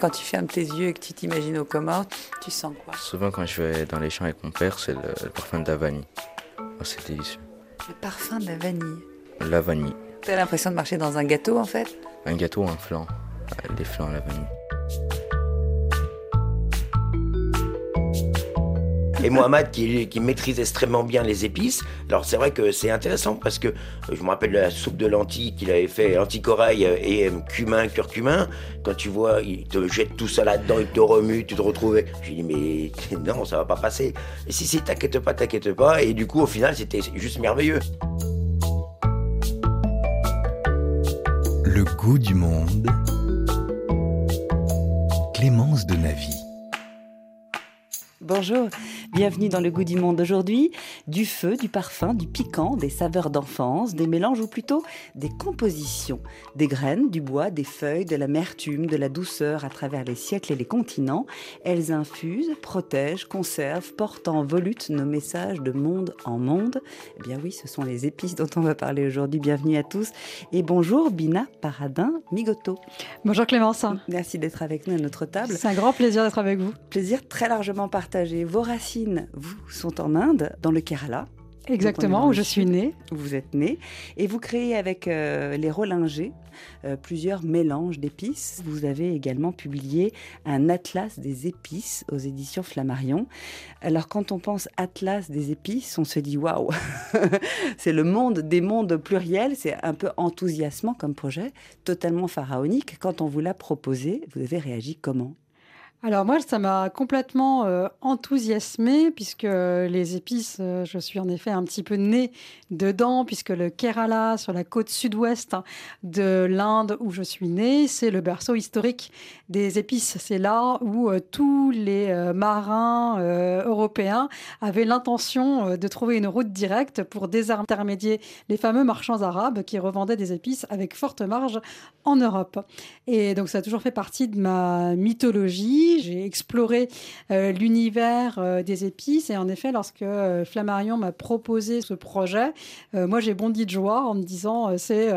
Quand tu fermes tes yeux et que tu t'imagines aux Comores, tu sens quoi Souvent, quand je vais dans les champs avec mon père, c'est le, parfum de la vanille. Oh, c'est délicieux. Le parfum de la vanille La vanille. T'as l'impression de marcher dans un gâteau en fait? Un gâteau, un flan. Des flans à la vanille. Et Mohamed qui, qui, maîtrise extrêmement bien les épices. Alors c'est vrai que c'est intéressant parce que euh, je me rappelle de la soupe de lentilles qu'il avait fait, anticorail et euh, cumin, curcumin. Quand tu vois, il te jette tout ça là-dedans, il te remue, tu te retrouves. Je lui dis mais non, ça va pas passer. Et si si, t'inquiète pas, t'inquiète pas. Et du coup, au final, c'était juste merveilleux. Le goût du monde. Clémence de Navy. Bonjour, bienvenue dans le goût du monde aujourd'hui. Du feu, du parfum, du piquant, des saveurs d'enfance, des mélanges ou plutôt des compositions. Des graines, du bois, des feuilles, de l'amertume, de la douceur à travers les siècles et les continents. Elles infusent, protègent, conservent, portent en volute nos messages de monde en monde. Eh bien oui, ce sont les épices dont on va parler aujourd'hui. Bienvenue à tous et bonjour Bina Paradin Migoto. Bonjour Clémence. Merci d'être avec nous à notre table. C'est un grand plaisir d'être avec vous. Plaisir très largement partagé vos racines, vous, sont en Inde, dans le Kerala. Exactement, où je suis née. Vous êtes née. Et vous créez avec euh, les Rollinger euh, plusieurs mélanges d'épices. Vous avez également publié un atlas des épices aux éditions Flammarion. Alors quand on pense atlas des épices, on se dit waouh, c'est le monde des mondes pluriels. C'est un peu enthousiasmant comme projet, totalement pharaonique. Quand on vous l'a proposé, vous avez réagi comment? Alors moi, ça m'a complètement euh, enthousiasmée puisque les épices, euh, je suis en effet un petit peu née dedans puisque le Kerala, sur la côte sud-ouest de l'Inde où je suis née, c'est le berceau historique des épices. C'est là où euh, tous les marins européens avaient l'intention de trouver une route directe pour désintermédier les fameux marchands arabes qui revendaient des épices avec forte marge en Europe. Et donc ça a toujours fait partie de ma mythologie j'ai exploré euh, l'univers euh, des épices. Et en effet, lorsque euh, Flammarion m'a proposé ce projet, moi j'ai bondi de joie en me disant c'est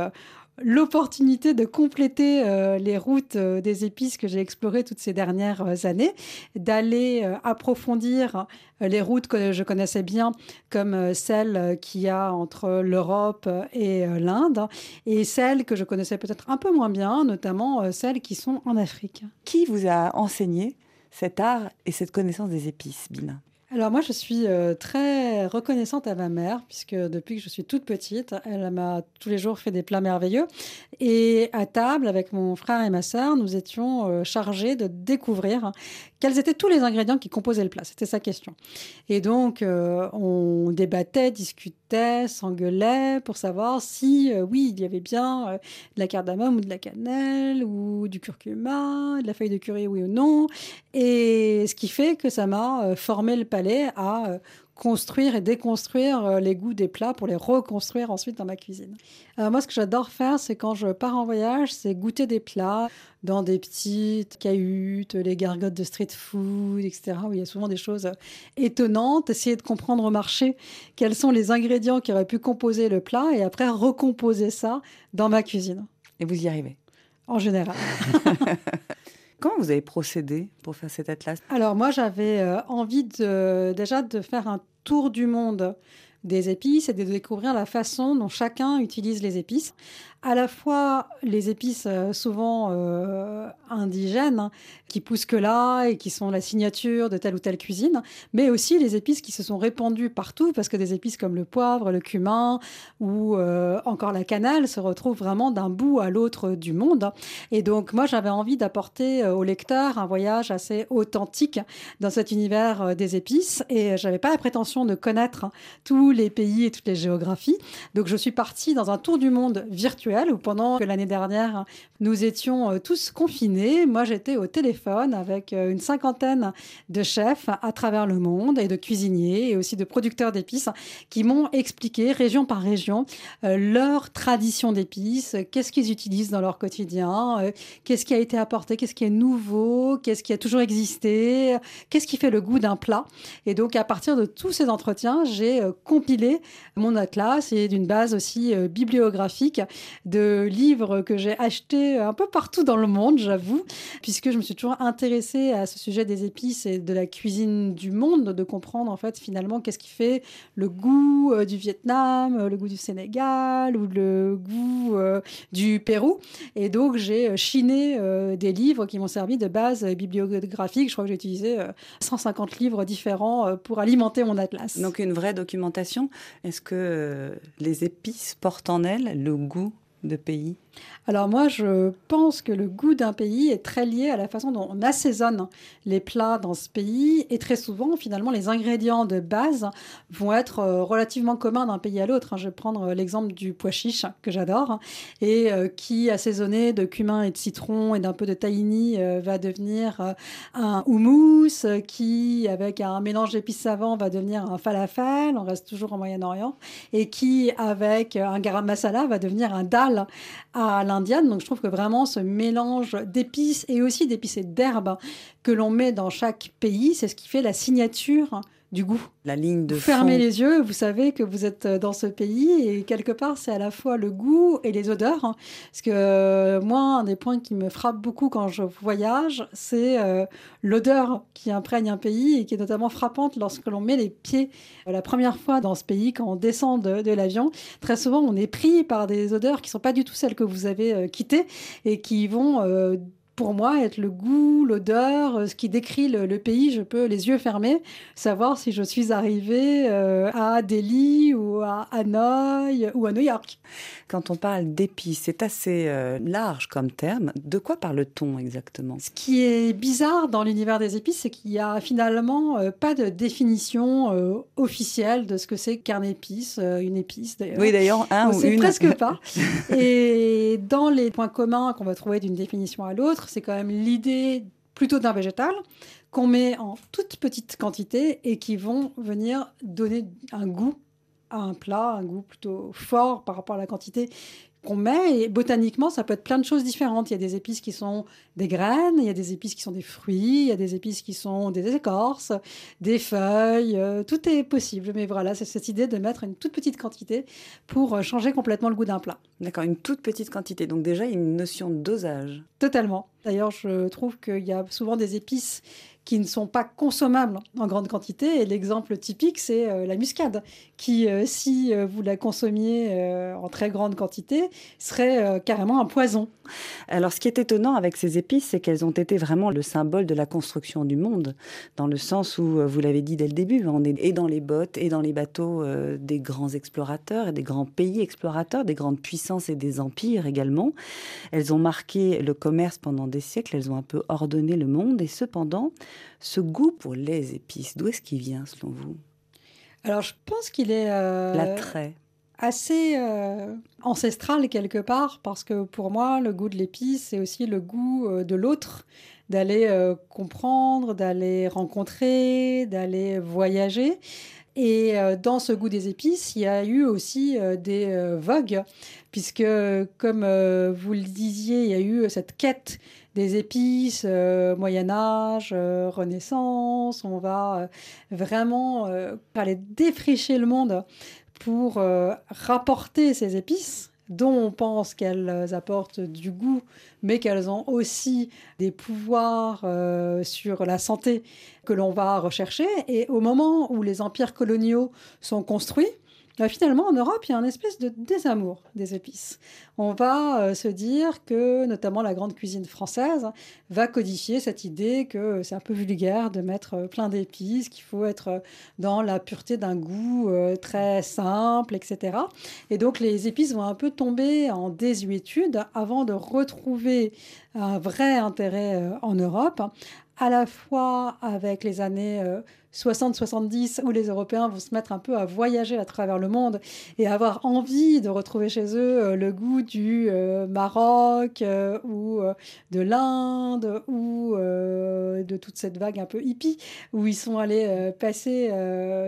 l'opportunité de compléter les routes des épices que j'ai explorées toutes ces dernières années, d'aller approfondir les routes que je connaissais bien, comme celles qu'il y a entre l'Europe et l'Inde, et celles que je connaissais peut-être un peu moins bien, notamment celles qui sont en Afrique. Qui vous a enseigné cet art et cette connaissance des épices, Bina? Alors moi, je suis euh, très reconnaissante à ma mère, puisque depuis que je suis toute petite, elle m'a tous les jours fait des plats merveilleux. Et à table, avec mon frère et ma sœur, nous étions euh, chargés de découvrir quels étaient tous les ingrédients qui composaient le plat. C'était sa question. Et donc, euh, on débattait, discutait, s'engueulait pour savoir si, oui, il y avait bien de la cardamome ou de la cannelle, ou du curcuma, de la feuille de curry, oui ou non. Et ce qui fait que ça m'a formé le palais à euh, construire et déconstruire euh, les goûts des plats pour les reconstruire ensuite dans ma cuisine. Euh, moi, ce que j'adore faire, c'est quand je pars en voyage, c'est goûter des plats dans des petites cahutes, les gargotes de street food, etc., où il y a souvent des choses étonnantes, essayer de comprendre au marché quels sont les ingrédients qui auraient pu composer le plat et après recomposer ça dans ma cuisine. Et vous y arrivez? En général. Comment vous avez procédé pour faire cet atlas? Alors moi, j'avais euh, envie de, déjà de faire un tour du monde des épices et de découvrir la façon dont chacun utilise les épices à la fois les épices euh, souvent euh, indigènes hein, qui poussent que là et qui sont la signature de telle ou telle cuisine, mais aussi les épices qui se sont répandues partout parce que des épices comme le poivre, le cumin ou euh, encore la cannelle se retrouvent vraiment d'un bout à l'autre du monde. Et donc moi j'avais envie d'apporter au lecteur un voyage assez authentique dans cet univers des épices et j'avais pas la prétention de connaître tous les pays et toutes les géographies. Donc je suis partie dans un tour du monde virtuel où pendant que l'année dernière, nous étions euh, tous confinés, moi j'étais au téléphone avec euh, une cinquantaine de chefs à travers le monde et de cuisiniers et aussi de producteurs d'épices qui m'ont expliqué région par région euh, leur tradition d'épices, qu'est-ce qu'ils utilisent dans leur quotidien, qu'est-ce qui a été apporté, qu'est-ce qui est nouveau, qu'est-ce qui a toujours existé, qu'est-ce qui fait le goût d'un plat. Et donc à partir de tous ces entretiens, j'ai compilé mon atlas et d'une base aussi bibliographique de livres que j'ai achetés un peu partout dans le monde, j'avoue, puisque je me suis toujours intéressée à ce sujet des épices et de la cuisine du monde, de comprendre en fait finalement qu'est-ce qui fait le goût du Vietnam, le goût du Sénégal ou le goût du Pérou. Et donc j'ai chiné des livres qui m'ont servi de base bibliographique. Je crois que j'ai utilisé 150 livres différents pour alimenter mon atlas. Donc une vraie documentation. Est-ce que euh, les épices portent en elles le goût de pays? Alors moi, je pense que le goût d'un pays est très lié à la façon dont on assaisonne les plats dans ce pays. Et très souvent, finalement, les ingrédients de base vont être euh, relativement communs d'un pays à l'autre. Hein. Je vais prendre euh, l'exemple du pois chiche, que j'adore, et euh, qui, assaisonné de cumin et de citron et d'un peu de tahini, va devenir un houmous, qui, avec un mélange d'épices savants, va devenir un falafel, on reste toujours au Moyen-Orient, et qui, avec un garam masala, va devenir un dal à Donc je trouve que vraiment ce mélange d'épices et aussi d'épices et d'herbes que l'on met dans chaque pays, c'est ce qui fait la signature du goût. La ligne de vous Fermez les yeux, vous savez que vous êtes dans ce pays et quelque part c'est à la fois le goût et les odeurs. Hein. Parce que euh, moi, un des points qui me frappe beaucoup quand je voyage, c'est euh, l'odeur qui imprègne un pays et qui est notamment frappante lorsque l'on met les pieds euh, la première fois dans ce pays, quand on descend de, de l'avion. Très souvent, on est pris par des odeurs qui sont pas du tout celles que vous avez quittées et qui vont pour moi être le goût, l'odeur, euh, ce qui décrit le, pays. Je peux, les yeux fermés, savoir si je suis arrivée euh, à Delhi ou à Hanoï ou à New York. Quand on parle d'épices, c'est assez euh, large comme terme. De quoi parle-t-on exactement? Ce qui est bizarre dans l'univers des épices, c'est qu'il n'y a finalement pas de définition officielle de ce que c'est qu'un épice, une épice d'ailleurs. Oui, d'ailleurs, un ou une. presque pas. Et dans les points communs qu'on va trouver d'une définition à l'autre, c'est quand même l'idée plutôt d'un végétal qu'on met en toute petite quantité et qui vont venir donner un goût à un plat, un goût plutôt fort par rapport à la quantité qu'on met. Et botaniquement, ça peut être plein de choses différentes. Il y a des épices qui sont des graines, il y a des épices qui sont des fruits, il y a des épices qui sont des écorces, des feuilles. Euh, tout est possible. Mais voilà, c'est cette idée de mettre une toute petite quantité pour euh, changer complètement le goût d'un plat. D'accord, une toute petite quantité. Donc déjà, il y a une notion de dosage. Totalement. D'ailleurs, je trouve qu'il y a souvent des épices qui ne sont pas consommables en grande quantité. Et l'exemple typique, c'est euh, la muscade, qui, euh, si euh, vous la consommiez en très grande quantité, serait carrément un poison. Alors, ce qui est étonnant avec ces épices, c'est qu'elles ont été vraiment le symbole de la construction du monde, dans le sens où, vous l'avez dit dès le début, on est dans les bottes et dans les bateaux des grands explorateurs et des grands pays explorateurs, des grandes puissances et des empires également. Elles ont marqué le commerce pendant des siècles, elles ont un peu ordonné le monde, et cependant, ce goût pour les épices, d'où est-ce qu'il vient selon vous? Alors je pense qu'il est... Euh, L'attrait assez euh, ancestral quelque part, parce que pour moi, le goût de l'épice, c'est aussi le goût euh, de l'autre, d'aller comprendre, d'aller rencontrer, d'aller voyager. Et dans ce goût des épices, il y a eu aussi des vogues, puisque, comme vous le disiez, il y a eu cette quête des épices, euh, Moyen Âge, euh, Renaissance. On va euh, vraiment aller défricher le monde pour rapporter ces épices dont on pense qu'elles apportent du goût, mais qu'elles ont aussi des pouvoirs sur la santé que l'on va rechercher. Et au moment où les empires coloniaux sont construits, bah, finalement, en Europe, il y a un espèce de désamour des épices. On va euh, se dire que, notamment, la grande cuisine française va codifier cette idée que c'est un peu vulgaire de mettre euh, plein d'épices, qu'il faut être euh, dans la pureté d'un goût très simple, etc. Et donc, les épices vont un peu tomber en désuétude avant de retrouver un vrai intérêt en Europe à la fois avec les années 60-70 où les Européens vont se mettre un peu à voyager à travers le monde et avoir envie de retrouver chez eux euh, le goût du euh, Maroc euh, ou de l'Inde ou de toute cette vague un peu hippie où ils sont allés passer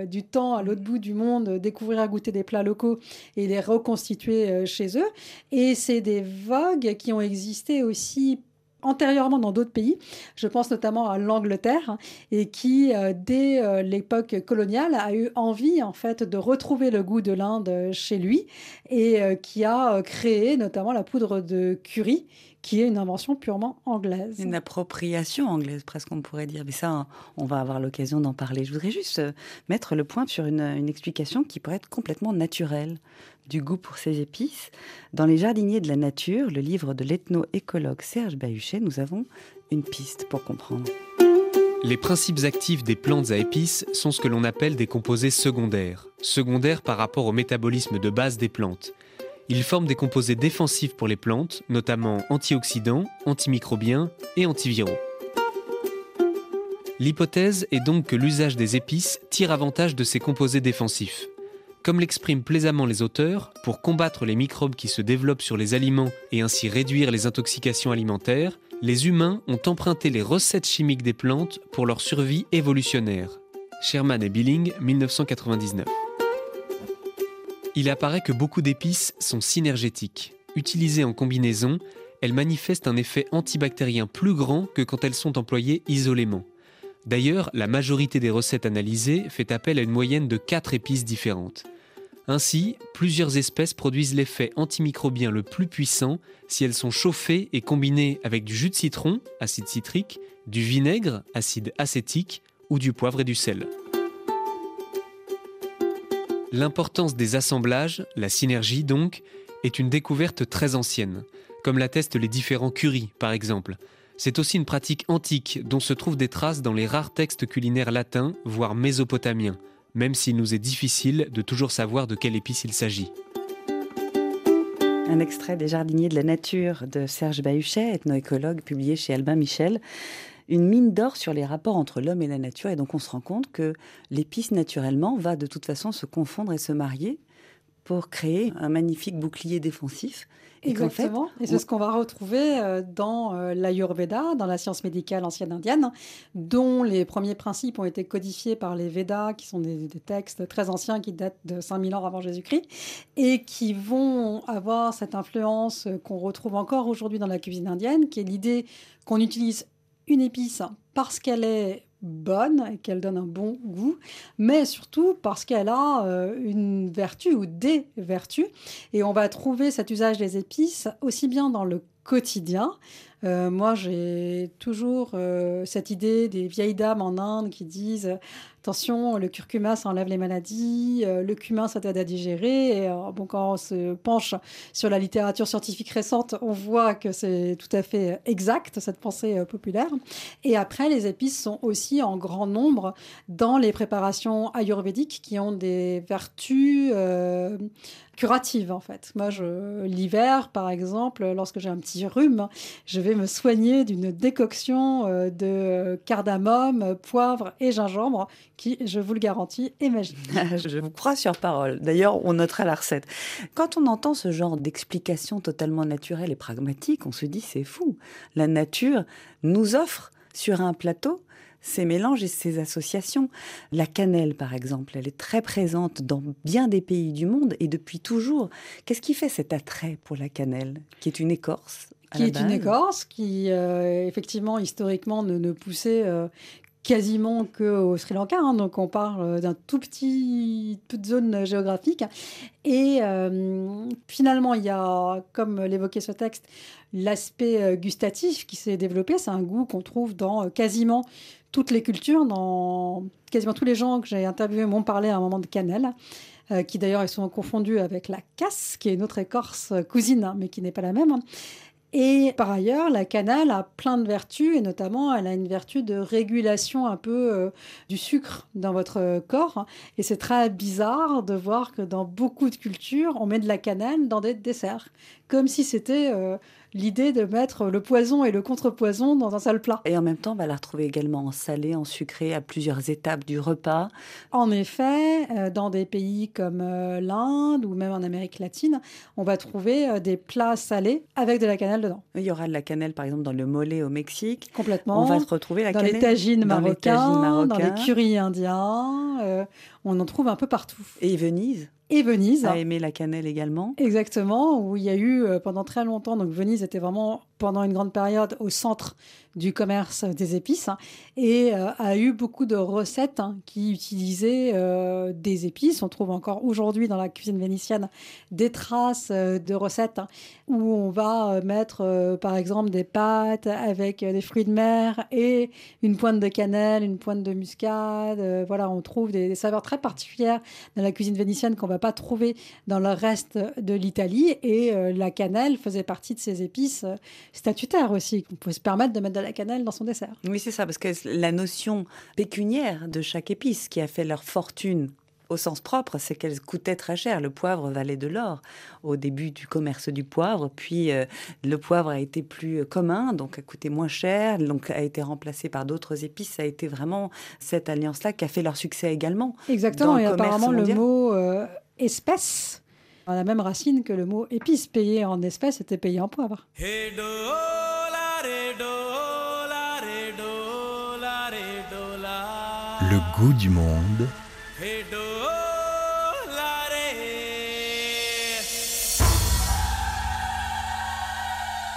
du temps à l'autre bout du monde, découvrir goûter des plats locaux et les reconstituer chez eux. Et c'est des vagues qui ont existé aussi antérieurement dans d'autres pays. Je pense notamment à l'Angleterre et qui, euh, dès euh, l'époque coloniale, a eu envie en fait de retrouver le goût de l'Inde chez lui et euh, qui a créé notamment la poudre de curry qui est une invention purement anglaise. Une appropriation anglaise, presque on pourrait dire. Mais ça, on va avoir l'occasion d'en parler. Je voudrais juste mettre le point sur une, une explication qui pourrait être complètement naturelle du goût pour ces épices. Dans Les jardiniers de la nature, le livre de l'ethno-écologue Serge Bahuchet, nous avons une piste pour comprendre. Les principes actifs des plantes à épices sont ce que l'on appelle des composés secondaires, secondaires par rapport au métabolisme de base des plantes. Ils forment des composés défensifs pour les plantes, notamment antioxydants, antimicrobiens et antiviraux. L'hypothèse est donc que l'usage des épices tire avantage de ces composés défensifs. Comme l'expriment plaisamment les auteurs, pour combattre les microbes qui se développent sur les aliments et ainsi réduire les intoxications alimentaires, les humains ont emprunté les recettes chimiques des plantes pour leur survie évolutionnaire. Sherman et Billing, 1999. Il apparaît que beaucoup d'épices sont synergétiques. Utilisées en combinaison, elles manifestent un effet antibactérien plus grand que quand elles sont employées isolément. D'ailleurs, la majorité des recettes analysées fait appel à une moyenne de 4 épices différentes. Ainsi, plusieurs espèces produisent l'effet antimicrobien le plus puissant si elles sont chauffées et combinées avec du jus de citron, acide citrique, du vinaigre, acide acétique, ou du poivre et du sel. L'importance des assemblages, la synergie donc, est une découverte très ancienne, comme l'attestent les différents currys par exemple, c'est aussi une pratique antique dont se trouvent des traces dans les rares textes culinaires latins, voire mésopotamiens, même s'il nous est difficile de toujours savoir de quelle épice il s'agit. Un extrait des Jardiniers de la nature de Serge Bahuchet, ethnoécologue, publié chez Albin Michel. Une mine d'or sur les rapports entre l'homme et la nature. Et donc on se rend compte que l'épice, naturellement, va de toute façon se confondre et se marier pour créer un magnifique bouclier défensif Exactement. et c'est ce qu'on va retrouver euh, dans euh, l'Ayurveda, dans la science médicale ancienne indienne, dont les premiers principes ont été codifiés par les Védas, qui sont des, textes très anciens qui datent de 5000 ans avant Jésus-Christ, et qui vont avoir cette influence qu'on retrouve encore aujourd'hui dans la cuisine indienne, qui est l'idée qu'on utilise une épice parce qu'elle est bonne et qu'elle donne un bon goût, mais surtout parce qu'elle a euh, une vertu ou des vertus. Et on va trouver cet usage des épices aussi bien dans le quotidien. Euh, moi, j'ai toujours euh, cette idée des vieilles dames en Inde qui disent attention, le curcuma, ça enlève les maladies, euh, le cumin, ça t'aide à digérer. Euh, bon, quand on se penche sur la littérature scientifique récente, on voit que c'est tout à fait exact, cette pensée euh, populaire. Et après, les épices sont aussi en grand nombre dans les préparations ayurvédiques qui ont des vertus curative en fait. Moi, je, l'hiver, par exemple, lorsque j'ai un petit rhume, je vais me soigner d'une décoction euh, de cardamome, poivre et gingembre qui, je vous le garantis, est magique. je vous crois sur parole. D'ailleurs, on notera la recette. Quand on entend ce genre d'explication totalement naturelle et pragmatique, on se dit c'est fou. La nature nous offre sur un plateau ces mélanges et ces associations. La cannelle, par exemple, elle est très présente dans bien des pays du monde et depuis toujours. Qu'est-ce qui fait cet attrait pour la cannelle, qui est une écorce qui est une écorce qui, euh, effectivement, historiquement, ne, poussait euh, quasiment qu'au Sri Lanka. Hein. donc, on parle euh, d'un tout petit, toute zone géographique. Et finalement, il y a, comme l'évoquait ce texte, l'aspect gustatif qui s'est développé. C'est un goût qu'on trouve dans quasiment toutes les cultures, dans quasiment tous les gens que j'ai interviewés m'ont parlé à un moment de cannelle, euh, qui d'ailleurs est souvent confondue avec la casse, qui est une autre écorce cousine, hein, mais qui n'est pas la même. Et par ailleurs, la cannelle a plein de vertus, et notamment, elle a une vertu de régulation un peu euh, du sucre dans votre corps. Et c'est très bizarre de voir que dans beaucoup de cultures, on met de la cannelle dans des desserts, comme si c'était euh, l'idée de mettre le poison et le contrepoison dans un seul plat. Et en même temps, on va la retrouver également en salé, en sucré, à plusieurs étapes du repas. En effet, euh, dans des pays comme euh, l'Inde ou même en Amérique latine, on va trouver euh, des plats salés avec de la cannelle dedans. Il y aura de la cannelle, par exemple, dans le mollet au Mexique. Complètement. On va retrouver la dans cannelle les tagines marocains, dans les currys indiens. On en trouve un peu partout. Et Venise et Venise. A aimé la cannelle également. Exactement, où il y a eu pendant très longtemps, donc Venise était vraiment pendant une grande période au centre du commerce des épices hein, et euh, a eu beaucoup de recettes hein, qui utilisaient euh, des épices. On trouve encore aujourd'hui dans la cuisine vénitienne des traces euh, de recettes hein, où on va mettre par exemple des pâtes avec des fruits de mer et une pointe de cannelle, une pointe de muscade. voilà, on trouve des, saveurs très particulières dans la cuisine vénitienne qu'on va pas trouver dans le reste de l'Italie et la cannelle faisait partie de ces épices statutaires aussi. On pouvait se permettre de mettre de la cannelle dans son dessert. Oui, c'est ça, parce que la notion pécuniaire de chaque épice qui a fait leur fortune au sens propre, c'est qu'elle coûtait très cher. Le poivre valait de l'or au début du commerce du poivre, puis euh, le poivre a été plus commun, donc a coûté moins cher, donc a été remplacé par d'autres épices. Ça a été vraiment cette alliance-là qui a fait leur succès également. Exactement, et apparemment le mot euh, espèce a la même racine que le mot épice. Payé en espèces était payé en poivre. Le goût du monde.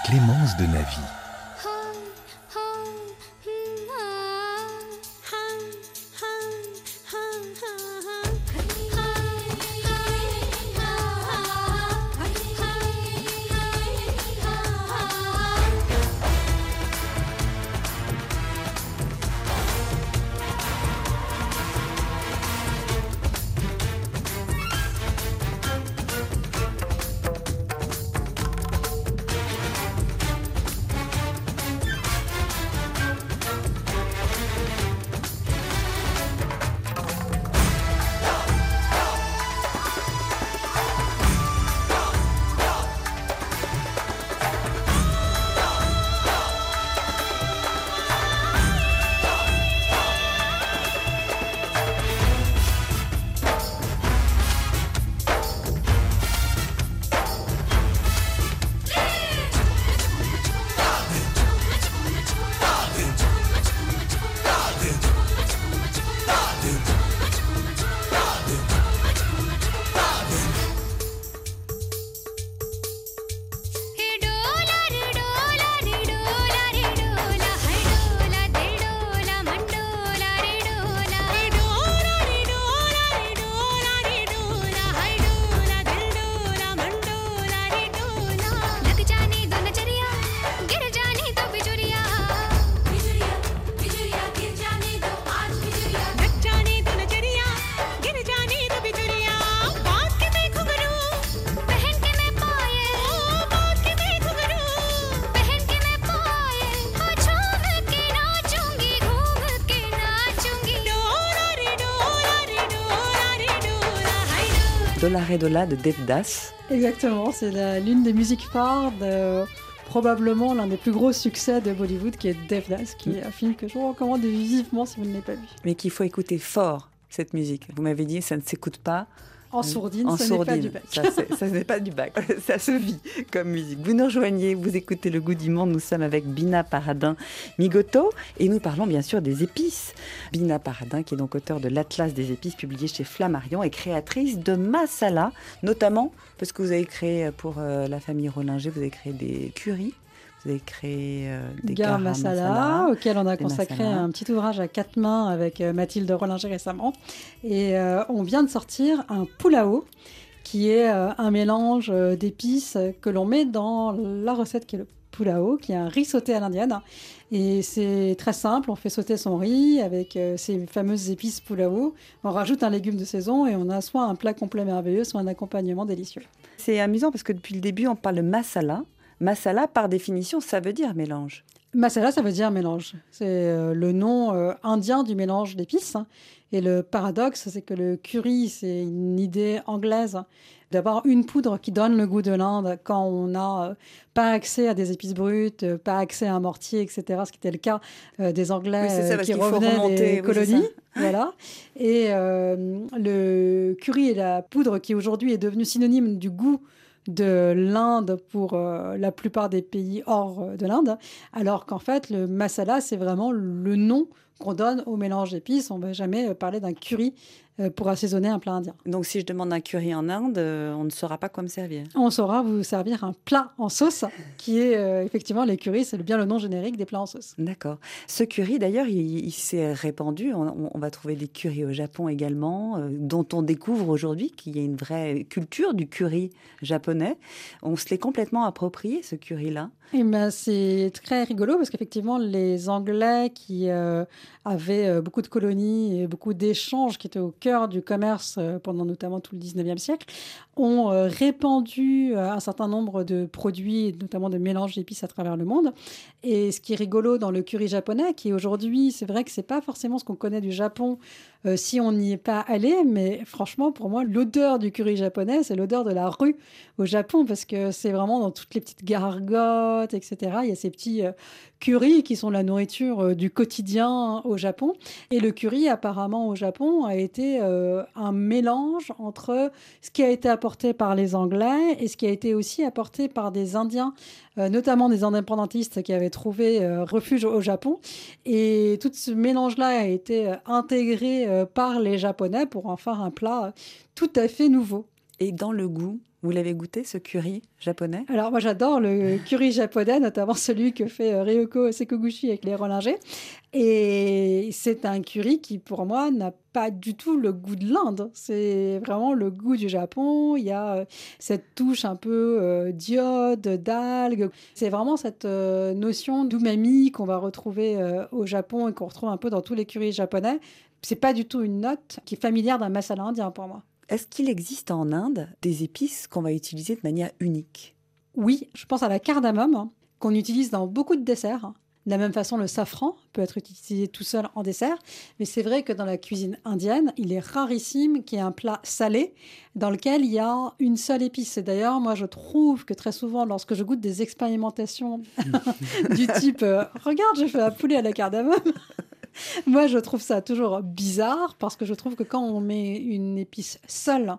Clémence de Navy. Dola de Devdas. Exactement, c'est l'une des musiques phares de probablement l'un des plus gros succès de Bollywood qui est Devdas, qui est un film que je vous recommande vivement si vous ne l'avez pas vu. Mais qu'il faut écouter fort cette musique. Vous m'avez dit, ça ne s'écoute pas. En sourdine, ça n'est pas du bac. Ça, n'est pas du bac. Ça se vit comme musique. Vous nous rejoignez, vous écoutez Le Goût du Monde. Nous sommes avec Bina Paradin Migoto et nous parlons bien sûr des épices. Bina Paradin, qui est donc auteur de l'Atlas des épices publié chez Flammarion et créatrice de masala, notamment parce que vous avez créé pour euh, la famille Rollinger, vous avez créé des curries vous avez créé euh, des garam masala, auquel on a consacré un petit ouvrage à quatre mains avec euh, Mathilde Rollinger récemment. Et euh, on vient de sortir un pulao qui est un mélange d'épices que l'on met dans la recette qui est le pulao, qui est un riz sauté à l'indienne. Et c'est très simple, on fait sauter son riz avec ces fameuses épices pulao, on rajoute un légume de saison et on a soit un plat complet merveilleux, soit un accompagnement délicieux. C'est amusant parce que depuis le début, on parle de masala, Masala, par définition, ça veut dire mélange. Masala, ça veut dire mélange. C'est euh, le nom euh, indien du mélange d'épices. Hein. Et le paradoxe, c'est que le curry, c'est une idée anglaise d'avoir une poudre qui donne le goût de l'Inde quand on n'a euh, pas accès à des épices brutes, pas accès à un mortier, etc. Ce qui était le cas des Anglais qui revenaient des colonies. voilà. Et le curry est la poudre qui aujourd'hui est devenue synonyme du goût de l'Inde pour euh, la plupart des pays hors euh, de l'Inde, alors qu'en fait, le masala, c'est vraiment le nom qu'on donne au mélange d'épices. On ne va jamais parler d'un curry euh, pour assaisonner un plat indien. Donc si je demande un curry en Inde, euh, on ne saura pas quoi me servir. On saura vous servir un plat en sauce, qui est euh, effectivement les currys, c'est bien le nom générique des plats en sauce. D'accord. Ce curry, d'ailleurs, il, s'est répandu. On, va trouver des currys au Japon également, dont on découvre aujourd'hui qu'il y a une vraie culture du curry japonais. On se l'est complètement approprié, ce curry-là. Eh ben, c'est très rigolo parce qu'effectivement, les Anglais qui avaient beaucoup de colonies et beaucoup d'échanges qui étaient au cœur du commerce euh, pendant notamment tout le 19e siècle, ont euh, répandu euh, un certain nombre de produits, notamment de mélanges d'épices à travers le monde. Et ce qui est rigolo dans le curry japonais, qui aujourd'hui, c'est vrai que c'est pas forcément ce qu'on connaît du Japon si on n'y est pas allé, mais franchement, pour moi, l'odeur du curry japonais, c'est l'odeur de la rue au Japon, parce que c'est vraiment dans toutes les petites gargotes, etc. Il y a ces petits curry qui sont la nourriture du quotidien au Japon. Et le curry, apparemment, au Japon, a été euh, un mélange entre ce qui a été apporté par les Anglais et ce qui a été aussi apporté par des Indiens, euh, notamment des indépendantistes qui avaient trouvé euh, refuge au Japon. Et tout ce mélange-là a été intégré par les Japonais pour en faire un plat tout à fait nouveau. Et dans le goût, vous l'avez goûté, ce curry japonais? Alors, moi, j'adore le curry japonais, notamment celui que fait euh, Ryoko Sekoguchi avec les Rollinger. Et c'est un curry qui, pour moi, n'a pas du tout le goût de l'Inde. C'est vraiment le goût du Japon. Il y a euh, cette touche un peu euh, d'iode, d'algues. C'est vraiment cette notion d'umami qu'on va retrouver au Japon et qu'on retrouve un peu dans tous les currys japonais. C'est pas du tout une note qui est familière d'un masala indien pour moi. Est-ce qu'il existe en Inde des épices qu'on va utiliser de manière unique? Oui, je pense à la cardamome, hein, qu'on utilise dans beaucoup de desserts. De la même façon, le safran peut être utilisé tout seul en dessert, mais c'est vrai que dans la cuisine indienne, il est rarissime qu'il y ait un plat salé dans lequel il y a une seule épice. Et d'ailleurs, moi, je trouve que très souvent, lorsque je goûte des expérimentations du type euh, Regarde, j'ai fait un poulet à la cardamome Moi, je trouve ça toujours bizarre parce que je trouve que quand on met une épice seule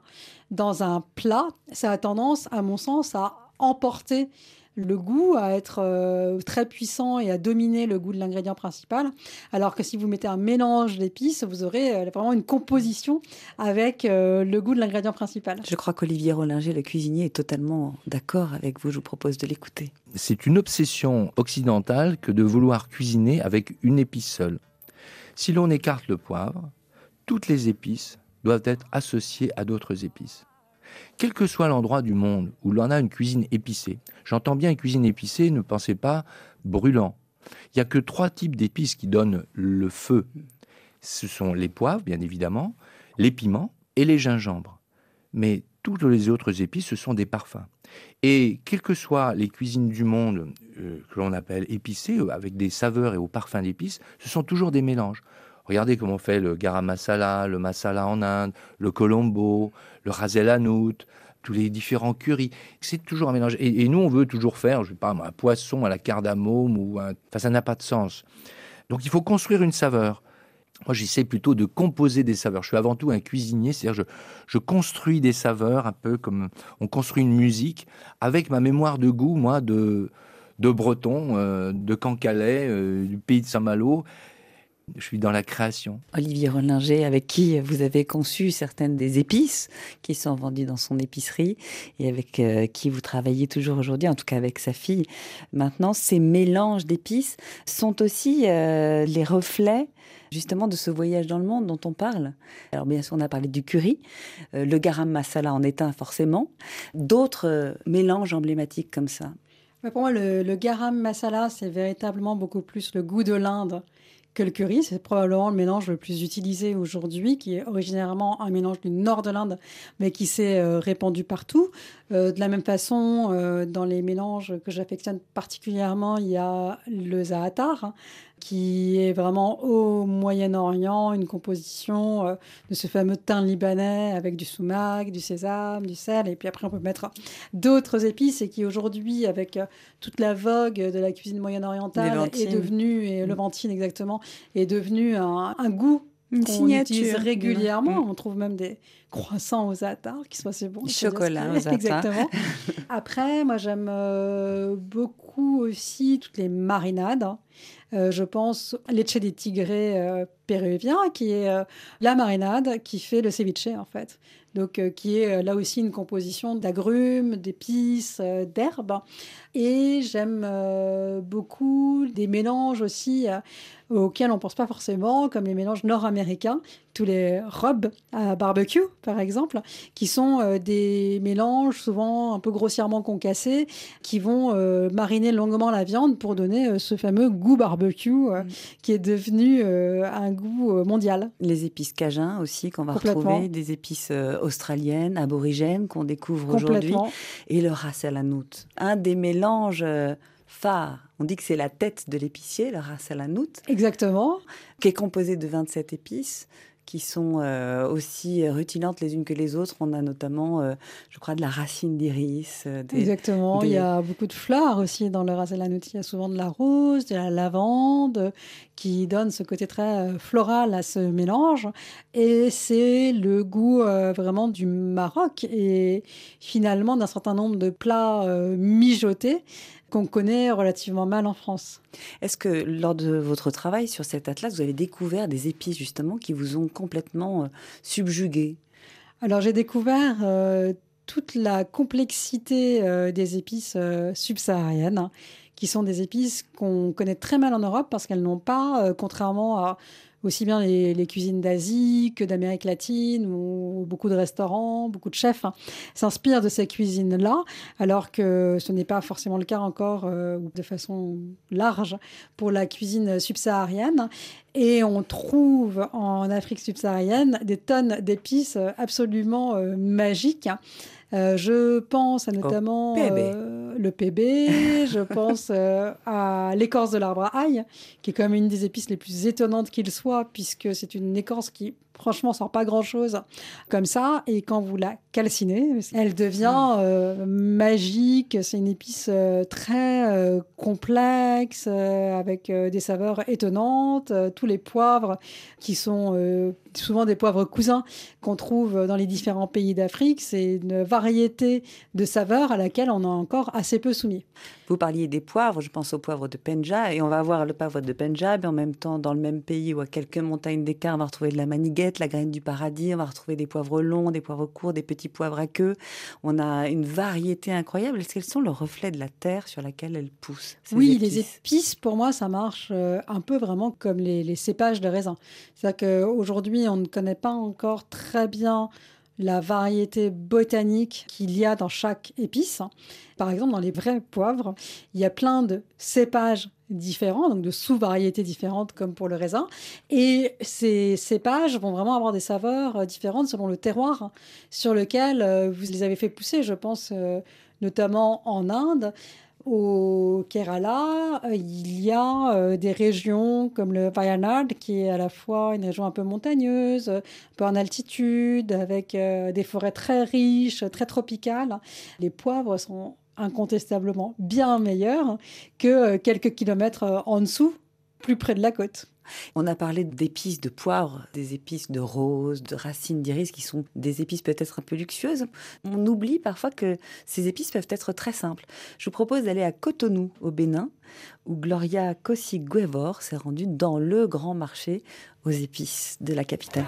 dans un plat, ça a tendance, à mon sens, à emporter le goût, à être euh, très puissant et à dominer le goût de l'ingrédient principal. Alors que si vous mettez un mélange d'épices, vous aurez euh, vraiment une composition avec euh, le goût de l'ingrédient principal. Je crois qu'Olivier Rollinger, le cuisinier, est totalement d'accord avec vous. Je vous propose de l'écouter. C'est une obsession occidentale que de vouloir cuisiner avec une épice seule. Si l'on écarte le poivre, toutes les épices doivent être associées à d'autres épices. Quel que soit l'endroit du monde où l'on a une cuisine épicée, j'entends bien une cuisine épicée, ne pensez pas brûlant. Il n'y a que trois types d'épices qui donnent le feu. Ce sont les poivres, bien évidemment, les piments et les gingembres. Mais toutes les autres épices, ce sont des parfums. Et quelles que soient les cuisines du monde euh, que l'on appelle épicées, euh, avec des saveurs et aux parfums d'épices, ce sont toujours des mélanges. Regardez comment on fait le garam masala, le masala en Inde, le colombo, le rasel hanout, tous les différents curries. C'est toujours un mélange. Et, nous, on veut toujours faire, je sais pas, un poisson à la cardamome ou un... Enfin, ça n'a pas de sens. Donc, il faut construire une saveur. Moi, j'essaie plutôt de composer des saveurs. Je suis avant tout un cuisinier, c'est-à-dire je, je construis des saveurs un peu comme on construit une musique avec ma mémoire de goût, moi, de, de breton, euh, de Cancalais, euh, du pays de Saint-Malo. Je suis dans la création. Olivier Rollinger, avec qui vous avez conçu certaines des épices qui sont vendues dans son épicerie et avec euh, qui vous travaillez toujours aujourd'hui, en tout cas avec sa fille. Maintenant, ces mélanges d'épices sont aussi les reflets justement de ce voyage dans le monde dont on parle. Alors bien sûr, on a parlé du curry, euh, le garam masala en est un forcément, d'autres euh, mélanges emblématiques comme ça. pour moi, le, garam masala, c'est véritablement beaucoup plus le goût de l'Inde que le curry. C'est probablement le mélange le plus utilisé aujourd'hui, qui est originairement un mélange du nord de l'Inde, mais qui s'est euh, répandu partout. de la même façon, dans les mélanges que j'affectionne particulièrement, il y a le zaatar, qui est vraiment au Moyen-Orient, une composition euh, de ce fameux thym libanais avec du sumac, du sésame, du sel, et puis après on peut mettre d'autres épices et qui aujourd'hui, avec euh, toute la vogue de la cuisine moyen-orientale, est devenu, et mm. levantine exactement, est devenu un, goût Une signature. régulièrement. On trouve même des croissants aux attards qui sont assez bons. Chocolat aux attards. Exactement. Après, moi, j'aime euh, beaucoup aussi toutes les marinades. Euh, je pense leche des tigrés euh, péruvien, qui est la marinade qui fait le ceviche, en fait. Donc, qui est là aussi une composition d'agrumes, d'épices, d'herbes. Et j'aime beaucoup des mélanges aussi auxquels on ne pense pas forcément, comme les mélanges nord-américains, tous les rubs à barbecue, par exemple, qui sont euh, des mélanges souvent un peu grossièrement concassés, qui vont euh, mariner longuement la viande pour donner euh, ce fameux goût barbecue mm. qui est devenu un goût mondial. Les épices cajun aussi, qu'on va retrouver, des épices australiennes, aborigènes, qu'on découvre aujourd'hui, et le ras el hanout. Un des mélanges phare. On dit que c'est la tête de l'épicier, le ras Exactement. Qui est composé de 27 épices qui sont euh, aussi rutilantes les unes que les autres. On a notamment, euh, je crois, de la racine d'iris. Euh, Exactement. Il y a beaucoup de fleurs aussi dans le ras al Il y a souvent de la rose, de la lavande, qui donne ce côté très floral à ce mélange. Et c'est le goût vraiment du Maroc et finalement d'un certain nombre de plats mijotés qu'on connaît relativement mal en France. Est-ce que lors de votre travail sur cet atlas, vous avez découvert des épices justement qui vous ont complètement euh, subjugué? Alors j'ai découvert euh, toute la complexité euh, des épices subsahariennes hein, qui sont des épices qu'on connaît très mal en Europe parce qu'elles n'ont pas, contrairement à aussi bien les, cuisines d'Asie que d'Amérique latine, où beaucoup de restaurants, beaucoup de chefs hein, s'inspirent de ces cuisines-là, alors que ce n'est pas forcément le cas encore euh, de façon large pour la cuisine subsaharienne. Et on trouve en Afrique subsaharienne des tonnes d'épices absolument euh, magiques. Euh, je pense à notamment le PB, je pense à l'écorce de l'arbre à ail, qui est quand même une des épices les plus étonnantes qu'il soit, puisque c'est une écorce qui franchement sort pas grand chose comme ça. Et quand vous la calcinez elle devient mm. euh, magique. C'est une épice euh, très euh, complexe avec des saveurs étonnantes. Tous les poivres qui sont souvent des poivres cousins qu'on trouve dans les différents pays d'Afrique c'est une variété de saveurs à laquelle on est encore assez peu soumis vous parliez des poivres je pense aux poivres de Penja et on va avoir le poivre de Penjab et en même temps dans le même pays ou à quelques montagnes d'écart on va retrouver de la maniguette la graine du paradis, on va retrouver des poivres longs, des poivres courts, des petits poivres à queue. On a une variété incroyable. Est-ce qu'elles sont le reflet de la terre sur laquelle elles poussent Oui, les épices, pour moi, ça marche euh, un peu vraiment comme les, cépages de raisin. C'est-à-dire qu'aujourd'hui, on ne connaît pas encore très bien la variété botanique qu'il y a dans chaque épice. Par exemple, dans les vrais poivres, il y a plein de cépages différents, donc de sous-variétés différentes comme pour le raisin. Et ces cépages vont vraiment avoir des saveurs euh, différentes selon le terroir sur lequel euh, vous les avez fait pousser, je pense euh, notamment en Inde. Au Kerala, il y a des régions comme le Wayanad, qui est à la fois une région un peu montagneuse, un peu en altitude, avec des forêts très riches, très tropicales. Les poivres sont incontestablement bien meilleur que euh, quelques kilomètres euh, en dessous, plus près de la côte. On a parlé d'épices de poivre, des épices de rose, de racines d'iris, qui sont des épices peut-être un peu luxueuses. On oublie parfois que ces épices peuvent être très simples. Je vous propose d'aller à Cotonou, au Bénin, où Gloria Kossi-Guevor s'est rendue dans le grand marché aux épices de la capitale.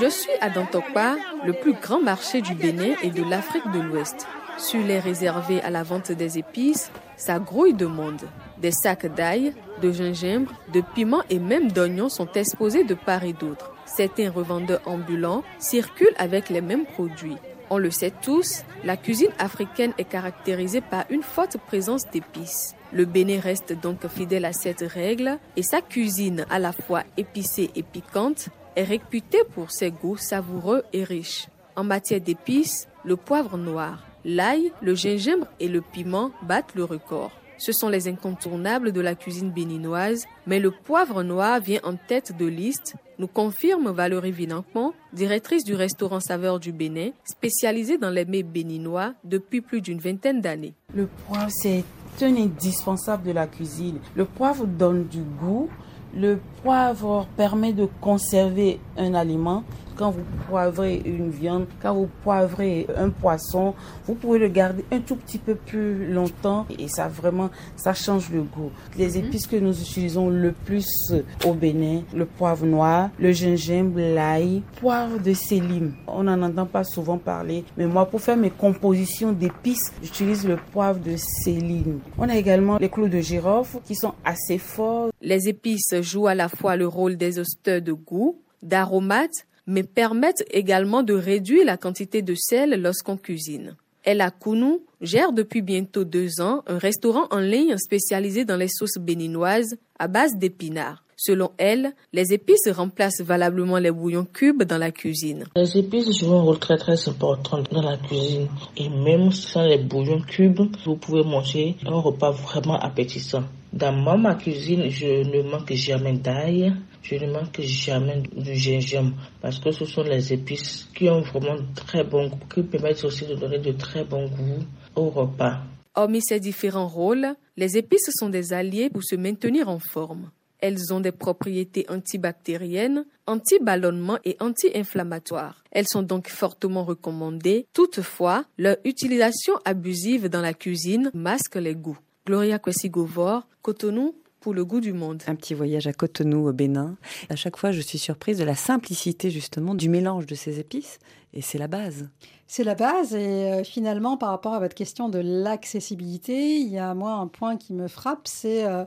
Je suis à Dantokpa, le plus grand marché du Bénin et de l'Afrique de l'Ouest. Sur les réservés à la vente des épices, ça grouille de monde. Des sacs d'ail, de gingembre, de piment et même d'oignons sont exposés de part et d'autre. Certains revendeurs ambulants circulent avec les mêmes produits. On le sait tous, la cuisine africaine est caractérisée par une forte présence d'épices. Le Bénin reste donc fidèle à cette règle et sa cuisine à la fois épicée et piquante est réputé pour ses goûts savoureux et riches. En matière d'épices, le poivre noir, l'ail, le gingembre et le piment battent le record. Ce sont les incontournables de la cuisine béninoise, mais le poivre noir vient en tête de liste, nous confirme Valérie Vinancmont, directrice du restaurant Saveur du Bénin, spécialisée dans les mets béninois depuis plus d'une vingtaine d'années. Le poivre, c'est un indispensable de la cuisine. Le poivre donne du goût, Le poivre permet de conserver un aliment quand vous poivrez une viande, quand vous poivrez un poisson, vous pouvez le garder un tout petit peu plus longtemps et ça vraiment, ça change le goût. Les mhm. épices que nous utilisons le plus au Bénin, le poivre noir, le gingembre, l'ail, poivre de sélim. On n'en entend pas souvent parler, mais moi pour faire mes compositions d'épices, j'utilise le poivre de sélim. On a également les clous de girofle qui sont assez forts. Les épices jouent à la fois le rôle des austeurs de goût, d'aromates, mais permettent également de réduire la quantité de sel lorsqu'on cuisine. Ella Kounou gère depuis bientôt deux ans un restaurant en ligne spécialisé dans les sauces béninoises à base d'épinards. Selon elle, les épices remplacent valablement les bouillons cubes dans la cuisine. Les épices jouent un rôle très très important dans la cuisine. Et même sans les bouillons cubes, vous pouvez manger un repas vraiment appétissant. Dans ma cuisine, je ne manque jamais d'ail, je ne manque jamais du gingembre parce que ce sont les épices qui ont vraiment très bon goût, qui permettent aussi de donner de très bon goût au repas. Hormis ces différents rôles, les épices sont des alliés pour se maintenir en forme. Elles ont des propriétés antibactériennes, anti-ballonnement et anti-inflammatoires. Elles sont donc fortement recommandées. Toutefois, leur utilisation abusive dans la cuisine masque les goûts. Gloria Kwesi-Govor, Cotonou, pour le goût du monde. Un petit voyage à Cotonou au Bénin. À chaque fois, je suis surprise de la simplicité justement du mélange de ces épices et c'est la base. C'est la base et euh, finalement par rapport à votre question de l'accessibilité, il y a moi un point qui me frappe, c'est euh,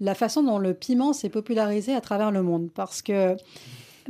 la façon dont le piment s'est popularisé à travers le monde parce que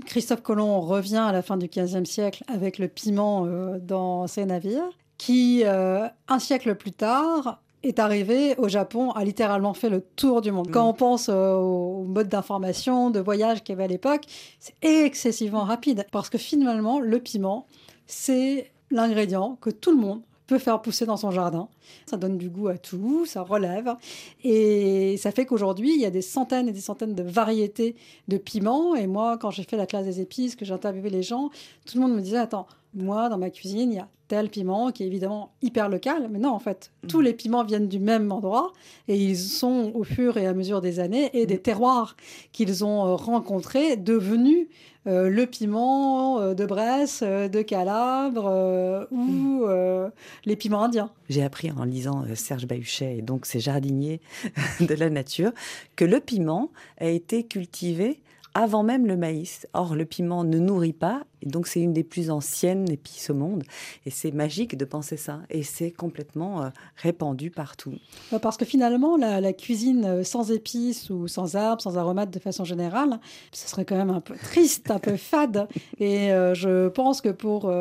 Christophe Colomb revient à la fin du XVe siècle avec le piment euh, dans ses navires qui, un siècle plus tard, est arrivé au Japon, a littéralement fait le tour du monde. Quand mm. on pense euh, au mode d'information, de voyage qu'il y avait à l'époque, c'est excessivement rapide. Parce que finalement, le piment, c'est l'ingrédient que tout le monde peut faire pousser dans son jardin. Ça donne du goût à tout, ça relève. Et ça fait qu'aujourd'hui, il y a des centaines et des centaines de variétés de piments. Et moi, quand j'ai fait la classe des épices, que j'ai interviewé les gens, tout le monde me disait, attends, moi, dans ma cuisine, il y a tel piment qui est évidemment hyper local, mais non, en fait, mm. tous les piments viennent du même endroit et ils sont au fur et à mesure des années et des mm. terroirs qu'ils ont euh, rencontrés devenus euh, le piment euh, de Bresse, de Calabre ou mm. les piments indiens. J'ai appris en lisant Serge Bahuchet et donc ses jardiniers de la nature que le piment a été cultivé avant même le maïs. Or, le piment ne nourrit pas, et donc c'est une des plus anciennes épices au monde. Et c'est magique de penser ça. Et c'est complètement euh, répandu partout. Bah, parce que finalement, la, cuisine euh, sans épices ou sans arbres, sans aromates de façon générale, ce serait quand même un peu triste, un peu fade. Et euh, je pense que pour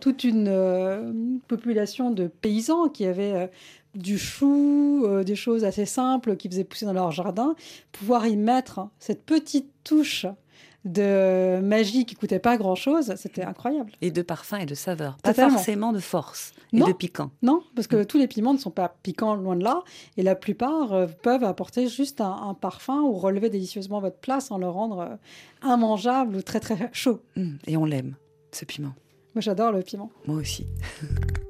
toute une population de paysans qui avaient du chou, euh, des choses assez simples qu'ils faisaient pousser dans leur jardin, pouvoir y mettre cette petite touche de magie qui coûtait pas grand chose, c'était incroyable. Et de parfum et de saveur, pas forcément de force et de piquant. Non, parce que tous les piments ne sont pas piquants loin de là, et la plupart euh, peuvent apporter juste un, parfum ou relever délicieusement votre plat sans le rendre euh, immangeable ou très très chaud. Mmh, et on l'aime, ce piment. Moi j'adore le piment. Moi aussi.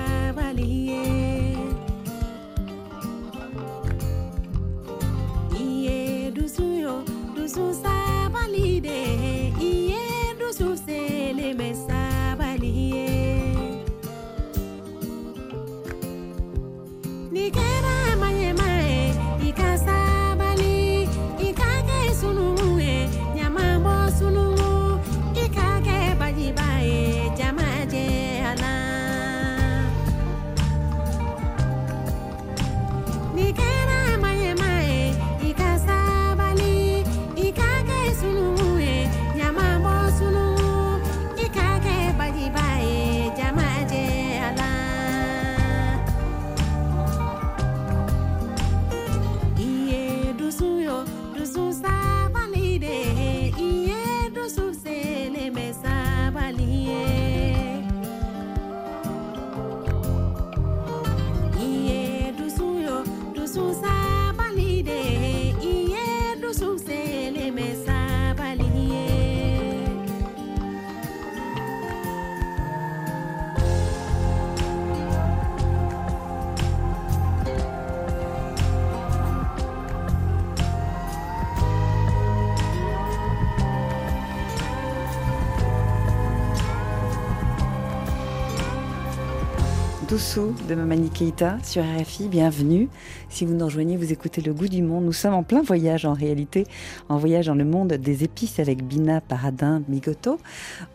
Toussou de Mamani Keita sur RFI, bienvenue. Si vous nous rejoignez, vous écoutez Le Goût du Monde. Nous sommes en plein voyage en réalité, en voyage dans le monde des épices avec Bina Paradin Migoto,